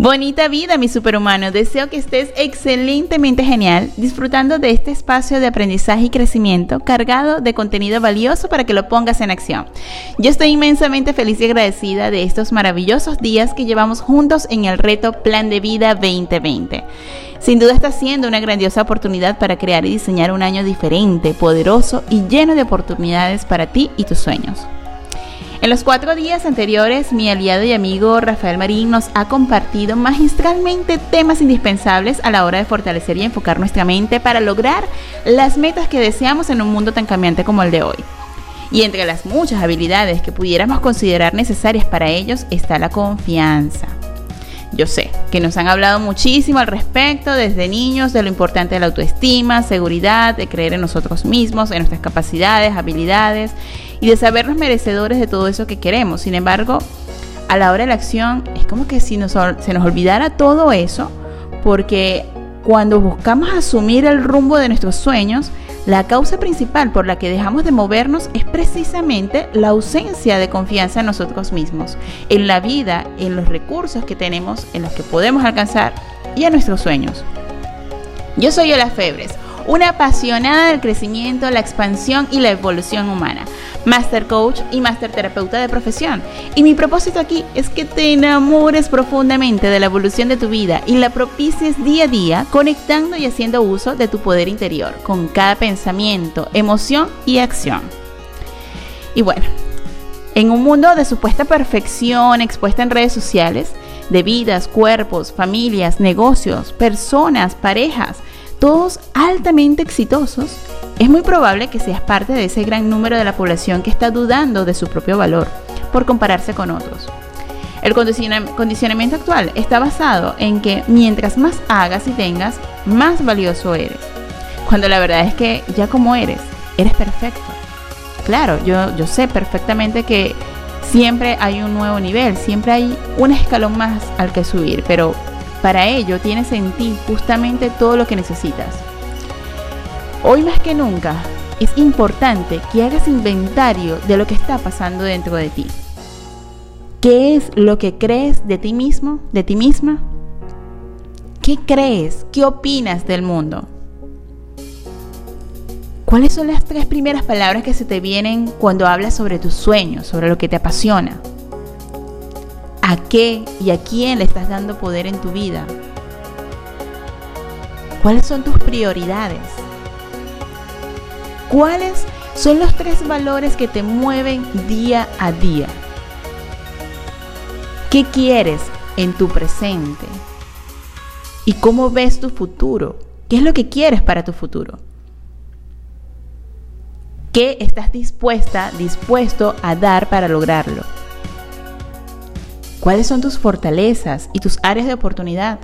Bonita vida, mi superhumano. Deseo que estés excelentemente genial, disfrutando de este espacio de aprendizaje y crecimiento cargado de contenido valioso para que lo pongas en acción. Yo estoy inmensamente feliz y agradecida de estos maravillosos días que llevamos juntos en el reto Plan de Vida 2020. Sin duda está siendo una grandiosa oportunidad para crear y diseñar un año diferente, poderoso y lleno de oportunidades para ti y tus sueños. En los cuatro días anteriores, mi aliado y amigo Rafael Marín nos ha compartido magistralmente temas indispensables a la hora de fortalecer y enfocar nuestra mente para lograr las metas que deseamos en un mundo tan cambiante como el de hoy. Y entre las muchas habilidades que pudiéramos considerar necesarias para ellos está la confianza. Yo sé que nos han hablado muchísimo al respecto desde niños de lo importante de la autoestima, seguridad, de creer en nosotros mismos, en nuestras capacidades, habilidades y de sabernos merecedores de todo eso que queremos. Sin embargo, a la hora de la acción es como que si nos, se nos olvidara todo eso, porque cuando buscamos asumir el rumbo de nuestros sueños, la causa principal por la que dejamos de movernos es precisamente la ausencia de confianza en nosotros mismos, en la vida, en los recursos que tenemos, en los que podemos alcanzar y en nuestros sueños. Yo soy Ola Febres, una apasionada del crecimiento, la expansión y la evolución humana. Master Coach y Master Terapeuta de profesión. Y mi propósito aquí es que te enamores profundamente de la evolución de tu vida y la propicies día a día conectando y haciendo uso de tu poder interior con cada pensamiento, emoción y acción. Y bueno, en un mundo de supuesta perfección expuesta en redes sociales, de vidas, cuerpos, familias, negocios, personas, parejas, todos altamente exitosos, es muy probable que seas parte de ese gran número de la población que está dudando de su propio valor por compararse con otros. El condicionamiento actual está basado en que mientras más hagas y tengas, más valioso eres. Cuando la verdad es que ya como eres, eres perfecto. Claro, yo, yo sé perfectamente que siempre hay un nuevo nivel, siempre hay un escalón más al que subir, pero para ello tienes en ti justamente todo lo que necesitas. Hoy más que nunca es importante que hagas inventario de lo que está pasando dentro de ti. ¿Qué es lo que crees de ti mismo, de ti misma? ¿Qué crees? ¿Qué opinas del mundo? ¿Cuáles son las tres primeras palabras que se te vienen cuando hablas sobre tus sueños, sobre lo que te apasiona? ¿A qué y a quién le estás dando poder en tu vida? ¿Cuáles son tus prioridades? ¿Cuáles son los tres valores que te mueven día a día? ¿Qué quieres en tu presente? ¿Y cómo ves tu futuro? ¿Qué es lo que quieres para tu futuro? ¿Qué estás dispuesta, dispuesto a dar para lograrlo? ¿Cuáles son tus fortalezas y tus áreas de oportunidad?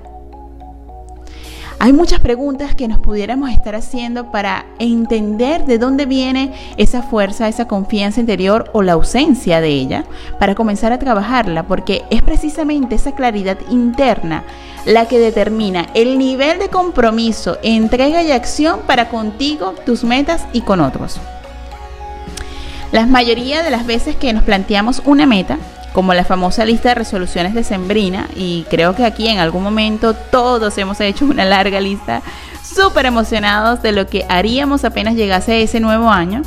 Hay muchas preguntas que nos pudiéramos estar haciendo para entender de dónde viene esa fuerza, esa confianza interior o la ausencia de ella, para comenzar a trabajarla, porque es precisamente esa claridad interna la que determina el nivel de compromiso, entrega y acción para contigo, tus metas y con otros. La mayoría de las veces que nos planteamos una meta, como la famosa lista de resoluciones de Sembrina y creo que aquí en algún momento todos hemos hecho una larga lista súper emocionados de lo que haríamos apenas llegase ese nuevo año.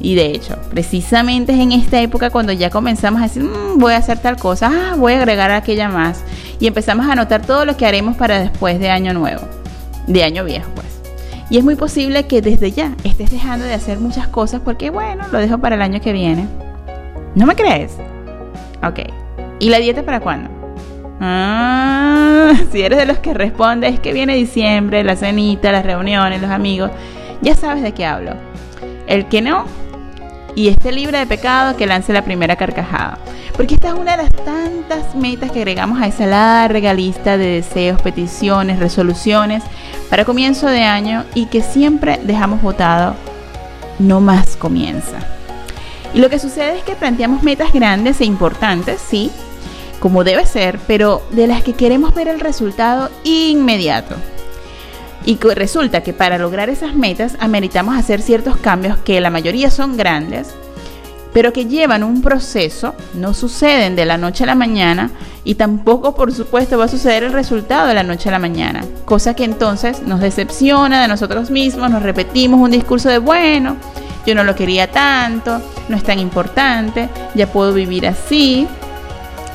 Y de hecho, precisamente es en esta época cuando ya comenzamos a decir, mm, voy a hacer tal cosa, ah, voy a agregar aquella más. Y empezamos a anotar todo lo que haremos para después de año nuevo, de año viejo pues. Y es muy posible que desde ya estés dejando de hacer muchas cosas porque, bueno, lo dejo para el año que viene. ¿No me crees? Ok. ¿Y la dieta para cuándo? Ah, si eres de los que responde es que viene diciembre, la cenita, las reuniones, los amigos, ya sabes de qué hablo. El que no y esté libre de pecado, que lance la primera carcajada. Porque esta es una de las tantas metas que agregamos a esa larga lista de deseos, peticiones, resoluciones para comienzo de año y que siempre dejamos votado, no más comienza. Y lo que sucede es que planteamos metas grandes e importantes, sí, como debe ser, pero de las que queremos ver el resultado inmediato. Y resulta que para lograr esas metas ameritamos hacer ciertos cambios que la mayoría son grandes, pero que llevan un proceso, no suceden de la noche a la mañana y tampoco por supuesto va a suceder el resultado de la noche a la mañana, cosa que entonces nos decepciona de nosotros mismos, nos repetimos un discurso de bueno, yo no lo quería tanto, no es tan importante, ya puedo vivir así.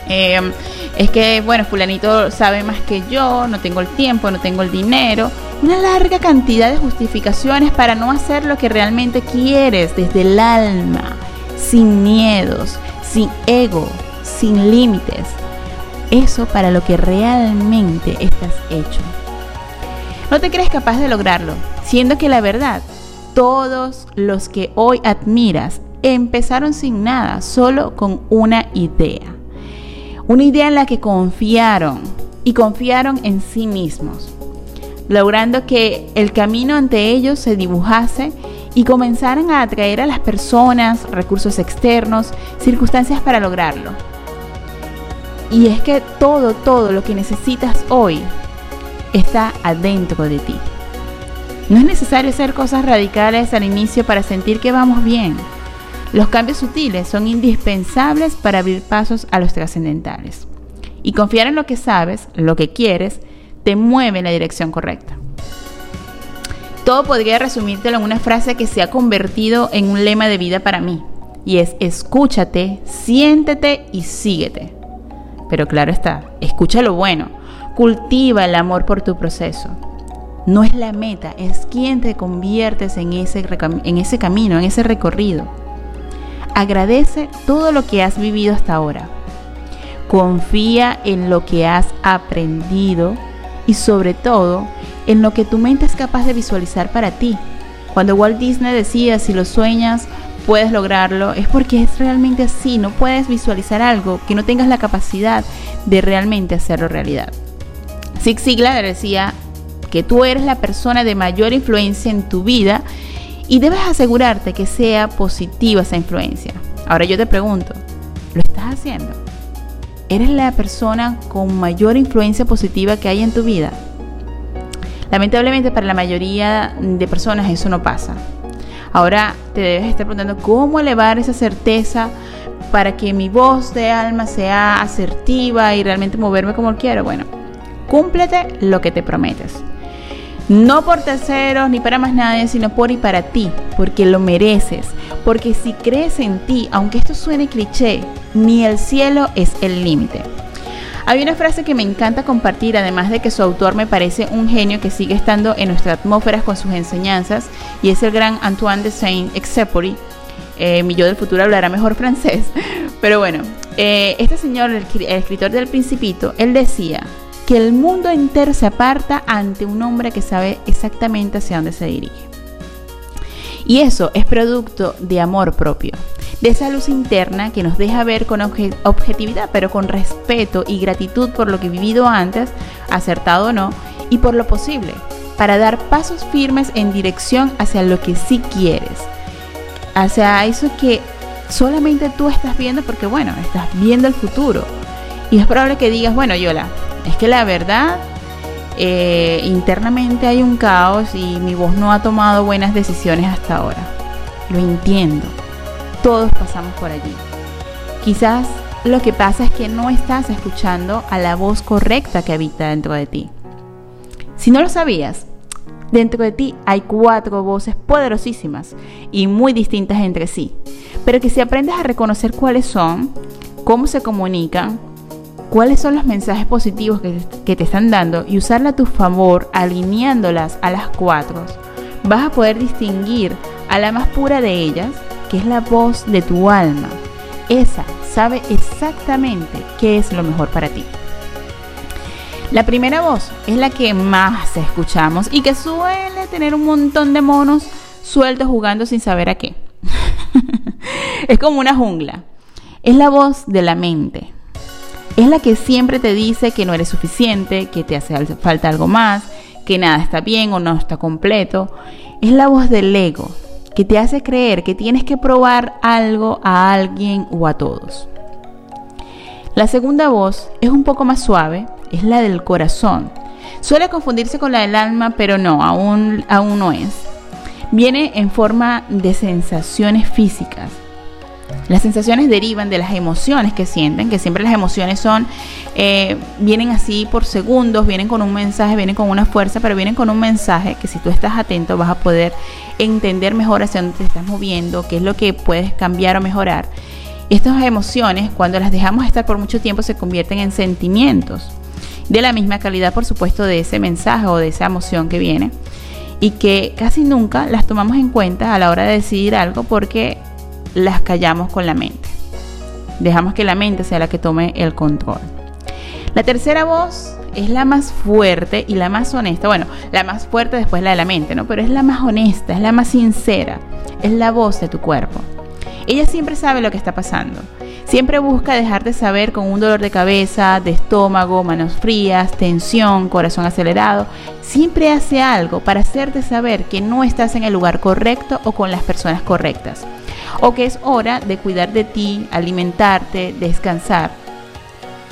Em, es que, bueno, fulanito sabe más que yo, no tengo el tiempo, no tengo el dinero. Una larga cantidad de justificaciones para no hacer lo que realmente quieres desde el alma sin miedos, sin ego, sin límites. Eso para lo que realmente estás hecho. No te crees capaz de lograrlo, siendo que la verdad, todos los que hoy admiras empezaron sin nada, solo con una idea. Una idea en la que confiaron y confiaron en sí mismos, logrando que el camino ante ellos se dibujase y comenzaran a atraer a las personas, recursos externos, circunstancias para lograrlo. Y es que todo, todo lo que necesitas hoy está adentro de ti. No es necesario hacer cosas radicales al inicio para sentir que vamos bien. Los cambios sutiles son indispensables para abrir pasos a los trascendentales. Y confiar en lo que sabes, lo que quieres, te mueve en la dirección correcta. Todo podría resumírtelo en una frase que se ha convertido en un lema de vida para mí. Y es escúchate, siéntete y síguete. Pero claro está, escucha lo bueno. Cultiva el amor por tu proceso. No es la meta, es quien te conviertes en ese, en ese camino, en ese recorrido. Agradece todo lo que has vivido hasta ahora. Confía en lo que has aprendido y sobre todo en lo que tu mente es capaz de visualizar para ti. Cuando Walt Disney decía si lo sueñas puedes lograrlo, es porque es realmente así, no puedes visualizar algo que no tengas la capacidad de realmente hacerlo realidad. Zig Ziglar decía que tú eres la persona de mayor influencia en tu vida y debes asegurarte que sea positiva esa influencia. Ahora yo te pregunto, ¿lo estás haciendo? ¿Eres la persona con mayor influencia positiva que hay en tu vida? Lamentablemente para la mayoría de personas eso no pasa. Ahora te debes estar preguntando cómo elevar esa certeza para que mi voz de alma sea asertiva y realmente moverme como quiero. Bueno, cúmplete lo que te prometes. No por terceros ni para más nadie, sino por y para ti, porque lo mereces. Porque si crees en ti, aunque esto suene cliché, ni el cielo es el límite. Hay una frase que me encanta compartir, además de que su autor me parece un genio que sigue estando en nuestra atmósfera con sus enseñanzas, y es el gran Antoine de Saint-Exupéry. Eh, mi yo del futuro hablará mejor francés, pero bueno, eh, este señor, el, escritor del Principito, él decía que el mundo entero se aparta ante un hombre que sabe exactamente hacia dónde se dirige. Y eso es producto de amor propio de esa luz interna que nos deja ver con objetividad, pero con respeto y gratitud por lo que he vivido antes, acertado o no, y por lo posible, para dar pasos firmes en dirección hacia lo que sí quieres, hacia eso que solamente tú estás viendo porque, bueno, estás viendo el futuro. Y es probable que digas, bueno, Yola, es que la verdad, eh, internamente hay un caos y mi voz no ha tomado buenas decisiones hasta ahora. Lo entiendo todos pasamos por allí. Quizás lo que pasa es que no estás escuchando a la voz correcta que habita dentro de ti. Si no lo sabías, dentro de ti hay cuatro voces poderosísimas y muy distintas entre sí, pero que si aprendes a reconocer cuáles son, cómo se comunican, cuáles son los mensajes positivos que, te están dando y usarla a tu favor alineándolas a las cuatro, vas a poder distinguir a la más pura de ellas que es la voz de tu alma. Esa sabe exactamente qué es lo mejor para ti. La primera voz es la que más escuchamos y que suele tener un montón de monos sueltos jugando sin saber a qué. es como una jungla. Es la voz de la mente. Es la que siempre te dice que no eres suficiente, que te hace falta algo más, que nada está bien o no está completo. Es la voz del ego, que te hace creer que tienes que probar algo a alguien o a todos. La segunda voz es un poco más suave, es la del corazón. Suele confundirse con la del alma, pero no, aún, aún no es. Viene en forma de sensaciones físicas. Las sensaciones derivan de las emociones que sienten, que siempre las emociones son, eh, vienen así por segundos, vienen con un mensaje, vienen con una fuerza, pero vienen con un mensaje que si tú estás atento vas a poder entender mejor hacia dónde te estás moviendo, qué es lo que puedes cambiar o mejorar. Estas emociones, cuando las dejamos estar por mucho tiempo, se convierten en sentimientos de la misma calidad, por supuesto, de ese mensaje o de esa emoción que viene y que casi nunca las tomamos en cuenta a la hora de decidir algo porque las callamos con la mente. Dejamos que la mente sea la que tome el control. La tercera voz es la más fuerte y la más honesta. Bueno, la más fuerte después la de la mente, ¿no? Pero es la más honesta, es la más sincera. Es la voz de tu cuerpo. Ella siempre sabe lo que está pasando. Siempre busca dejarte saber con un dolor de cabeza, de estómago, manos frías, tensión, corazón acelerado. Siempre hace algo para hacerte saber que no estás en el lugar correcto o con las personas correctas o que es hora de cuidar de ti, alimentarte, descansar.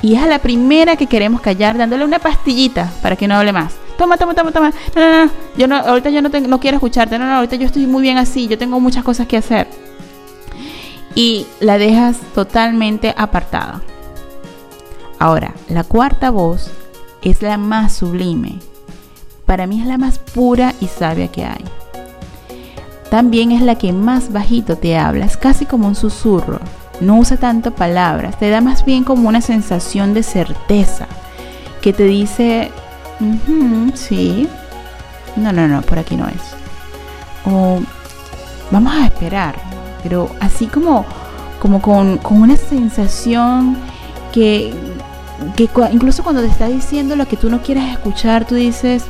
Y es a la primera que queremos callar dándole una pastillita para que no hable más. Toma, toma, toma, toma. No, no, no. Yo no ahorita yo no, no quiero escucharte. No, no, ahorita yo estoy muy bien así. Yo tengo muchas cosas que hacer. Y la dejas totalmente apartada. Ahora, la cuarta voz es la más sublime. Para mí es la más pura y sabia que hay. También es la que más bajito te habla, es casi como un susurro. No usa tanto palabras, te da más bien como una sensación de certeza que te dice, sí, no, no, no, por aquí no es. O vamos a esperar, pero así como, como con, una sensación que, que incluso cuando te está diciendo lo que tú no quieres escuchar, tú dices,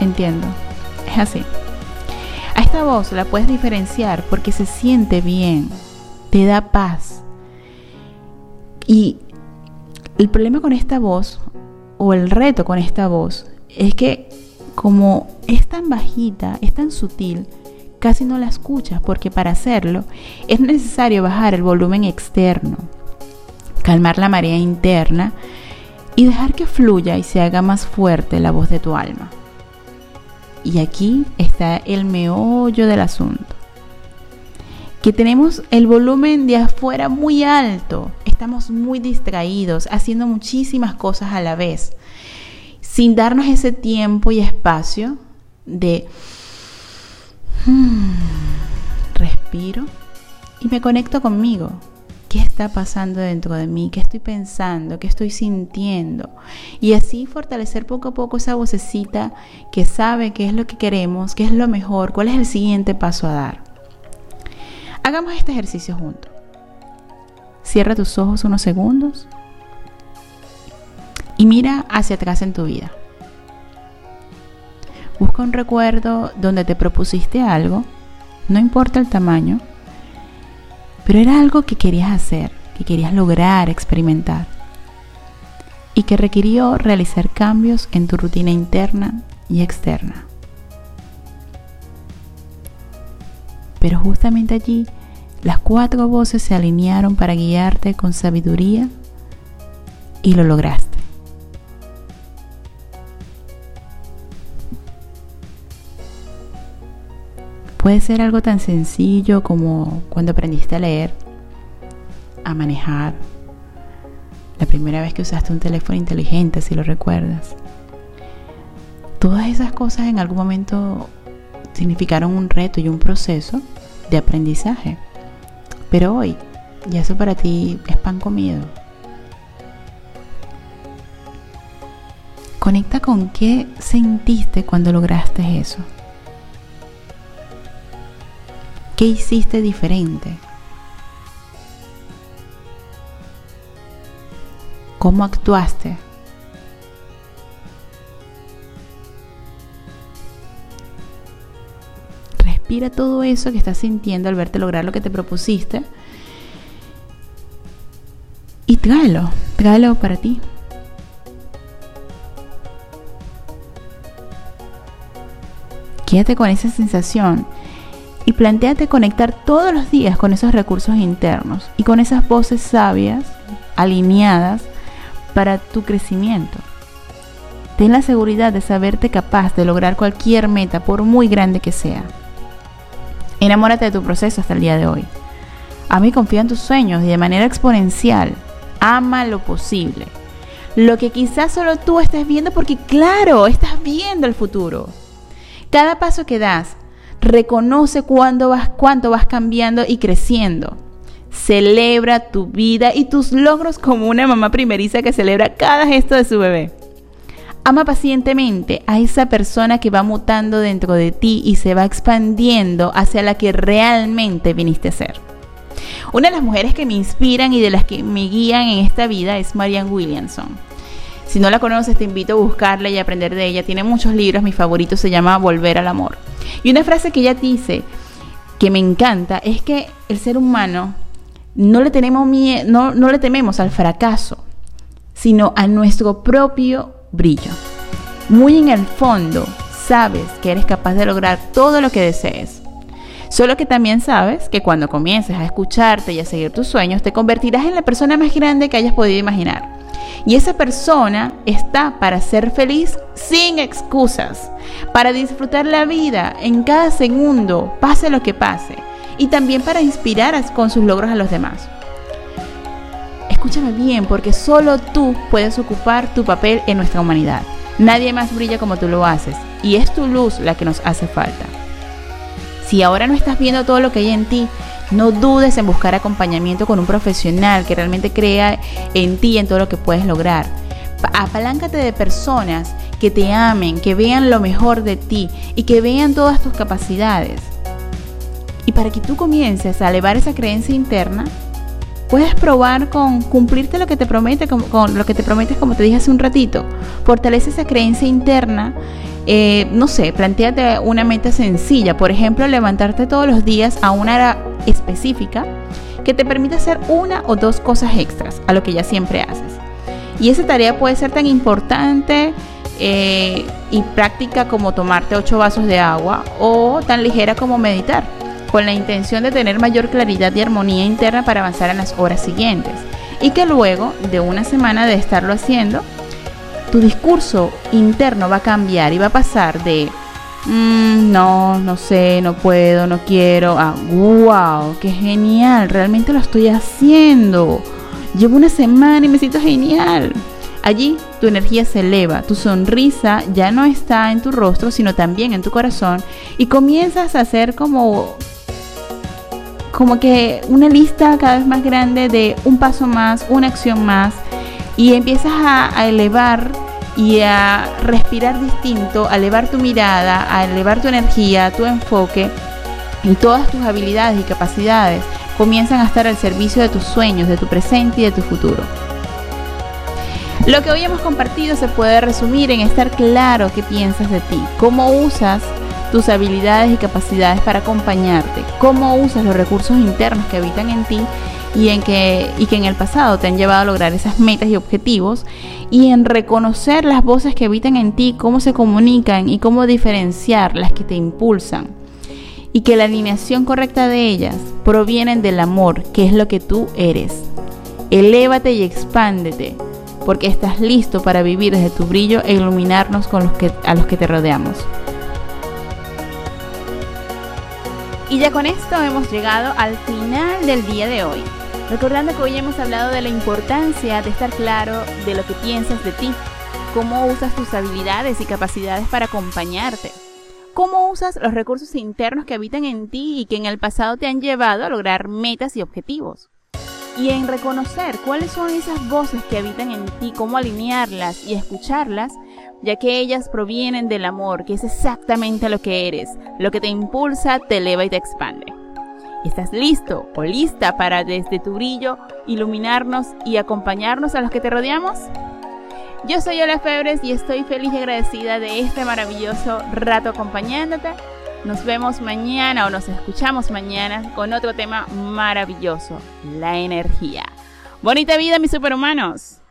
entiendo, es así. A esta voz la puedes diferenciar porque se siente bien, te da paz. Y el problema con esta voz, o el reto con esta voz, es que como es tan bajita, es tan sutil, casi no la escuchas porque para hacerlo es necesario bajar el volumen externo, calmar la marea interna y dejar que fluya y se haga más fuerte la voz de tu alma. Y aquí está el meollo del asunto. Que tenemos el volumen de afuera muy alto, estamos muy distraídos, haciendo muchísimas cosas a la vez, sin darnos ese tiempo y espacio de hmm, respiro y me conecto conmigo, qué está pasando dentro de mí, qué estoy pensando, qué estoy sintiendo. Y así fortalecer poco a poco esa vocecita que sabe qué es lo que queremos, qué es lo mejor, cuál es el siguiente paso a dar. Hagamos este ejercicio juntos. Cierra tus ojos unos segundos y mira hacia atrás en tu vida. Busca un recuerdo donde te propusiste algo, no importa el tamaño, pero era algo que querías hacer, que querías lograr, experimentar. Y que requirió realizar cambios en tu rutina interna y externa. Pero justamente allí, las cuatro voces se alinearon para guiarte con sabiduría y lo lograste. Puede ser algo tan sencillo como cuando aprendiste a leer, a manejar, la primera vez que usaste un teléfono inteligente, si lo recuerdas. Todas esas cosas en algún momento significaron un reto y un proceso de aprendizaje. Pero hoy, ya eso para ti es pan comido. Conecta con qué sentiste cuando lograste eso. ¿Qué hiciste diferente? ¿Cómo actuaste? Respira todo eso que estás sintiendo al verte lograr lo que te propusiste y tráelo, tráelo para ti. Quédate con esa sensación y planteate conectar todos los días con esos recursos internos y con esas voces sabias, alineadas para tu crecimiento. Ten la seguridad de saberte capaz de lograr cualquier meta, por muy grande que sea. Enamórate de tu proceso hasta el día de hoy. Ama y confía en tus sueños y de manera exponencial. Ama lo posible. Lo que quizás solo tú estés viendo porque claro, estás viendo el futuro. Cada paso que das, reconoce cuándo vas, cuánto vas cambiando y creciendo. Celebra tu vida y tus logros como una mamá primeriza que celebra cada gesto de su bebé. Ama pacientemente a esa persona que va mutando dentro de ti y se va expandiendo hacia la que realmente viniste a ser. Una de las mujeres que me inspiran y de las que me guían en esta vida es Marianne Williamson. Si no la conoces, te invito a buscarla y aprender de ella. Tiene muchos libros, mi favorito se llama Volver al Amor. Y una frase que ella dice que me encanta es que el ser humano no le, tenemos no, no le tememos al fracaso, sino a nuestro propio brillo. Muy en el fondo, sabes que eres capaz de lograr todo lo que desees. Solo que también sabes que cuando comiences a escucharte y a seguir tus sueños, te convertirás en la persona más grande que hayas podido imaginar. Y esa persona está para ser feliz sin excusas, para disfrutar la vida en cada segundo, pase lo que pase, y también para inspirar con sus logros a los demás escúchame bien, porque solo tú puedes ocupar tu papel en nuestra humanidad. Nadie más brilla como tú lo haces, y es tu luz la que nos hace falta. Si ahora no estás viendo todo lo que hay en ti, no dudes en buscar acompañamiento con un profesional que realmente crea en ti en todo lo que puedes lograr. Apaláncate de personas que te amen, que vean lo mejor de ti y que vean todas tus capacidades. Y para que tú comiences a elevar esa creencia interna, puedes probar con cumplirte lo que te promete, con, lo que te prometes, como te dije hace un ratito. Fortalece esa creencia interna. Eh, no sé, planteate una meta sencilla. Por ejemplo, levantarte todos los días a una hora específica que te permita hacer una o dos cosas extras a lo que ya siempre haces. Y esa tarea puede ser tan importante eh, y práctica como tomarte ocho vasos de agua o tan ligera como meditar con la intención de tener mayor claridad y armonía interna para avanzar en las horas siguientes. Y que luego de una semana de estarlo haciendo, tu discurso interno va a cambiar y va a pasar de mm, no, no sé, no puedo, no quiero, a wow, qué genial, realmente lo estoy haciendo. Llevo una semana y me siento genial. Allí tu energía se eleva, tu sonrisa ya no está en tu rostro, sino también en tu corazón y comienzas a hacer como como que una lista cada vez más grande de un paso más, una acción más, y empiezas a, elevar y a respirar distinto, a elevar tu mirada, a elevar tu energía, tu enfoque y todas tus habilidades y capacidades comienzan a estar al servicio de tus sueños, de tu presente y de tu futuro. Lo que hoy hemos compartido se puede resumir en estar claro qué piensas de ti, cómo usas tus habilidades y capacidades para acompañarte, cómo usas los recursos internos que habitan en ti y en que, y que en el pasado te han llevado a lograr esas metas y objetivos, y en reconocer las voces que habitan en ti, cómo se comunican y cómo diferenciar las que te impulsan, y que la alineación correcta de ellas provienen del amor, que es lo que tú eres. Elévate y expándete, porque estás listo para vivir desde tu brillo e iluminarnos con los que, a los que te rodeamos. Y ya con esto hemos llegado al final del día de hoy. Recordando que hoy hemos hablado de la importancia de estar claro de lo que piensas de ti, cómo usas tus habilidades y capacidades para acompañarte, cómo usas los recursos internos que habitan en ti y que en el pasado te han llevado a lograr metas y objetivos. Y en reconocer cuáles son esas voces que habitan en ti, cómo alinearlas y escucharlas ya que ellas provienen del amor, que es exactamente lo que eres, lo que te impulsa, te eleva y te expande. ¿Estás listo o lista para desde tu brillo iluminarnos y acompañarnos a los que te rodeamos? Yo soy Ola Febres y estoy feliz y agradecida de este maravilloso rato acompañándote. Nos vemos mañana o nos escuchamos mañana con otro tema maravilloso, la energía. Bonita vida, mis superhumanos.